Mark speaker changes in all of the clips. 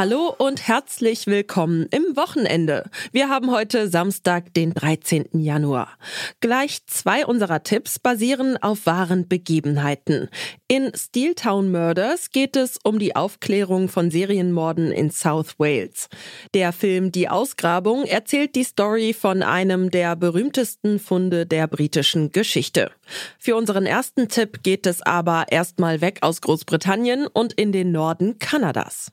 Speaker 1: Hallo und herzlich willkommen im Wochenende. Wir haben heute Samstag, den 13. Januar. Gleich zwei unserer Tipps basieren auf wahren Begebenheiten. In Steeltown Murders geht es um die Aufklärung von Serienmorden in South Wales. Der Film Die Ausgrabung erzählt die Story von einem der berühmtesten Funde der britischen Geschichte. Für unseren ersten Tipp geht es aber erstmal weg aus Großbritannien und in den Norden Kanadas.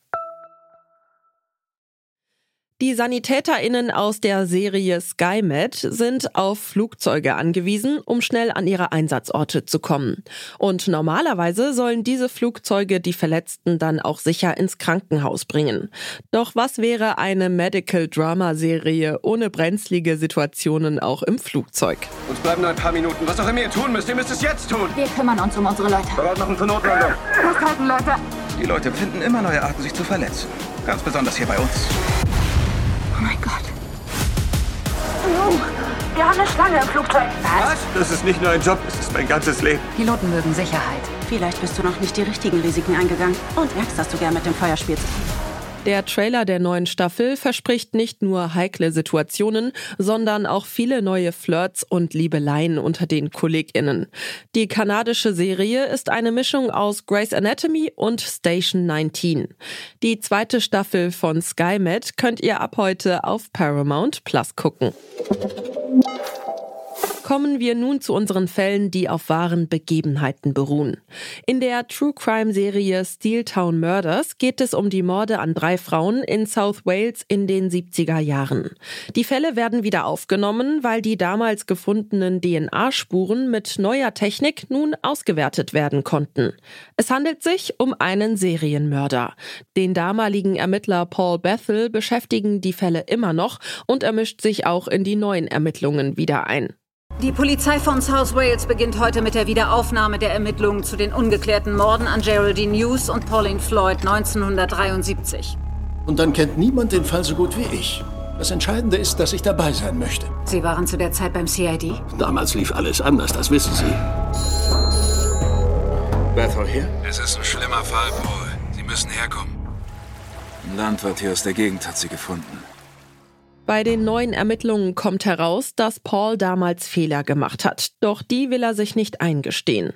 Speaker 1: Die SanitäterInnen aus der Serie SkyMed sind auf Flugzeuge angewiesen, um schnell an ihre Einsatzorte zu kommen. Und normalerweise sollen diese Flugzeuge die Verletzten dann auch sicher ins Krankenhaus bringen. Doch was wäre eine Medical Drama Serie ohne brenzlige Situationen auch im Flugzeug?
Speaker 2: Uns bleiben nur ein paar Minuten. Was auch immer ihr tun müsst, ihr müsst es jetzt tun.
Speaker 3: Wir kümmern uns um unsere Leute.
Speaker 2: Bereit machen zur Notlandung.
Speaker 3: Festhalten, Leute.
Speaker 2: Die Leute finden immer neue Arten, sich zu verletzen. Ganz besonders hier bei uns.
Speaker 3: Oh mein Gott. Wir haben eine Schlange im Flugzeug.
Speaker 2: Was? Das ist nicht nur ein Job, es ist mein ganzes Leben.
Speaker 3: Piloten mögen Sicherheit.
Speaker 4: Vielleicht bist du noch nicht die richtigen Risiken eingegangen und merkst, dass du gern mit dem Feuer spielst.
Speaker 1: Der Trailer der neuen Staffel verspricht nicht nur heikle Situationen, sondern auch viele neue Flirts und Liebeleien unter den KollegInnen. Die kanadische Serie ist eine Mischung aus Grey's Anatomy und Station 19. Die zweite Staffel von SkyMed könnt ihr ab heute auf Paramount Plus gucken. Kommen wir nun zu unseren Fällen, die auf wahren Begebenheiten beruhen. In der True Crime Serie Steeltown Murders geht es um die Morde an drei Frauen in South Wales in den 70er Jahren. Die Fälle werden wieder aufgenommen, weil die damals gefundenen DNA-Spuren mit neuer Technik nun ausgewertet werden konnten. Es handelt sich um einen Serienmörder. Den damaligen Ermittler Paul Bethel beschäftigen die Fälle immer noch und er mischt sich auch in die neuen Ermittlungen wieder ein.
Speaker 5: Die Polizei von South Wales beginnt heute mit der Wiederaufnahme der Ermittlungen zu den ungeklärten Morden an Geraldine Hughes und Pauline Floyd 1973.
Speaker 6: Und dann kennt niemand den Fall so gut wie ich. Das Entscheidende ist, dass ich dabei sein möchte.
Speaker 5: Sie waren zu der Zeit beim CID?
Speaker 6: Damals lief alles anders, das wissen Sie.
Speaker 2: Bethel hier?
Speaker 7: Es ist ein schlimmer Fall, Paul. Sie müssen herkommen. Ein Landwirt hier aus der Gegend hat sie gefunden.
Speaker 1: Bei den neuen Ermittlungen kommt heraus, dass Paul damals Fehler gemacht hat. Doch die will er sich nicht eingestehen.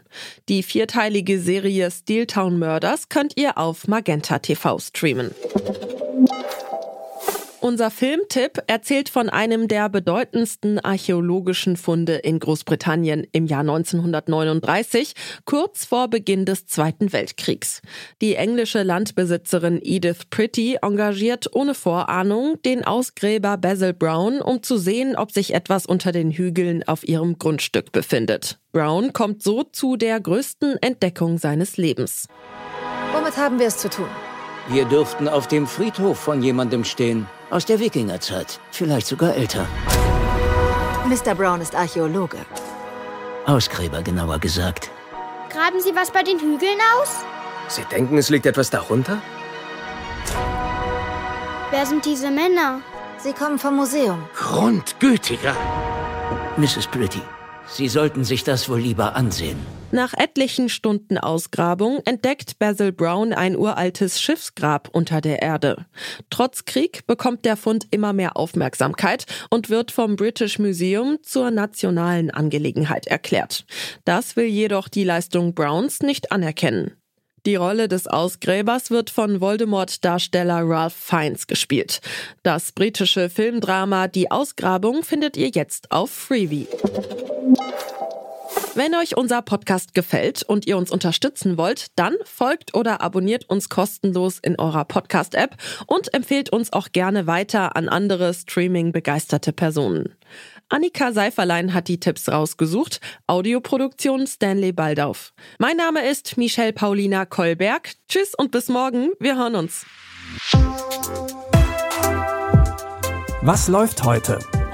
Speaker 1: Die vierteilige Serie Steeltown Murders könnt ihr auf Magenta TV streamen. Unser Filmtipp erzählt von einem der bedeutendsten archäologischen Funde in Großbritannien im Jahr 1939, kurz vor Beginn des Zweiten Weltkriegs. Die englische Landbesitzerin Edith Pretty engagiert ohne Vorahnung den Ausgräber Basil Brown, um zu sehen, ob sich etwas unter den Hügeln auf ihrem Grundstück befindet. Brown kommt so zu der größten Entdeckung seines Lebens.
Speaker 8: Womit haben wir es zu tun?
Speaker 9: Wir dürften auf dem Friedhof von jemandem stehen. Aus der Wikingerzeit. Vielleicht sogar älter.
Speaker 8: Mr. Brown ist Archäologe.
Speaker 9: Ausgräber, genauer gesagt.
Speaker 10: Graben Sie was bei den Hügeln aus?
Speaker 11: Sie denken, es liegt etwas darunter?
Speaker 10: Wer sind diese Männer?
Speaker 8: Sie kommen vom Museum.
Speaker 9: Grundgütiger. Mrs. Pretty, Sie sollten sich das wohl lieber ansehen.
Speaker 1: Nach etlichen Stunden Ausgrabung entdeckt Basil Brown ein uraltes Schiffsgrab unter der Erde. Trotz Krieg bekommt der Fund immer mehr Aufmerksamkeit und wird vom British Museum zur nationalen Angelegenheit erklärt. Das will jedoch die Leistung Browns nicht anerkennen. Die Rolle des Ausgräbers wird von Voldemort-Darsteller Ralph Fiennes gespielt. Das britische Filmdrama Die Ausgrabung findet ihr jetzt auf Freebie. Wenn euch unser Podcast gefällt und ihr uns unterstützen wollt, dann folgt oder abonniert uns kostenlos in eurer Podcast-App und empfehlt uns auch gerne weiter an andere Streaming-begeisterte Personen. Annika Seiferlein hat die Tipps rausgesucht. Audioproduktion Stanley Baldauf. Mein Name ist Michelle Paulina Kolberg. Tschüss und bis morgen. Wir hören uns.
Speaker 12: Was läuft heute?